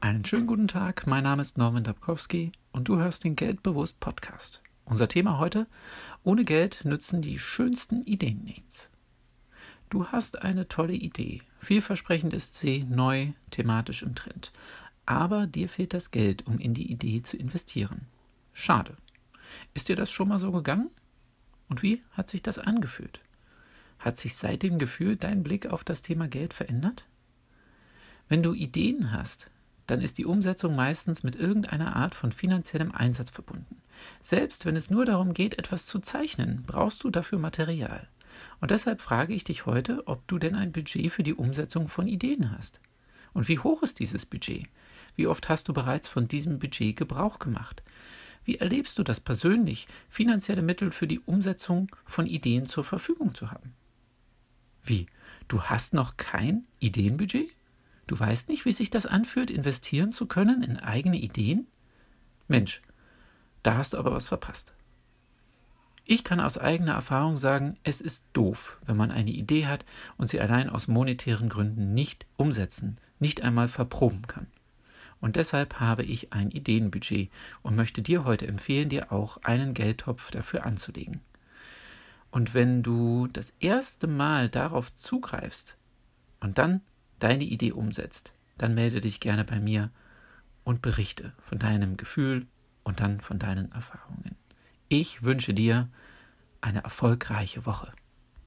Einen schönen guten Tag, mein Name ist Norman Dabkowski und du hörst den Geldbewusst Podcast. Unser Thema heute: Ohne Geld nützen die schönsten Ideen nichts. Du hast eine tolle Idee. Vielversprechend ist sie, neu, thematisch im Trend. Aber dir fehlt das Geld, um in die Idee zu investieren. Schade. Ist dir das schon mal so gegangen? Und wie hat sich das angefühlt? Hat sich seit dem Gefühl dein Blick auf das Thema Geld verändert? Wenn du Ideen hast, dann ist die Umsetzung meistens mit irgendeiner Art von finanziellem Einsatz verbunden. Selbst wenn es nur darum geht, etwas zu zeichnen, brauchst du dafür Material. Und deshalb frage ich dich heute, ob du denn ein Budget für die Umsetzung von Ideen hast. Und wie hoch ist dieses Budget? Wie oft hast du bereits von diesem Budget Gebrauch gemacht? Wie erlebst du das persönlich, finanzielle Mittel für die Umsetzung von Ideen zur Verfügung zu haben? Wie? Du hast noch kein Ideenbudget? Du weißt nicht, wie sich das anfühlt, investieren zu können in eigene Ideen? Mensch, da hast du aber was verpasst. Ich kann aus eigener Erfahrung sagen, es ist doof, wenn man eine Idee hat und sie allein aus monetären Gründen nicht umsetzen, nicht einmal verproben kann. Und deshalb habe ich ein Ideenbudget und möchte dir heute empfehlen, dir auch einen Geldtopf dafür anzulegen. Und wenn du das erste Mal darauf zugreifst und dann deine Idee umsetzt, dann melde dich gerne bei mir und berichte von deinem Gefühl und dann von deinen Erfahrungen. Ich wünsche dir eine erfolgreiche Woche.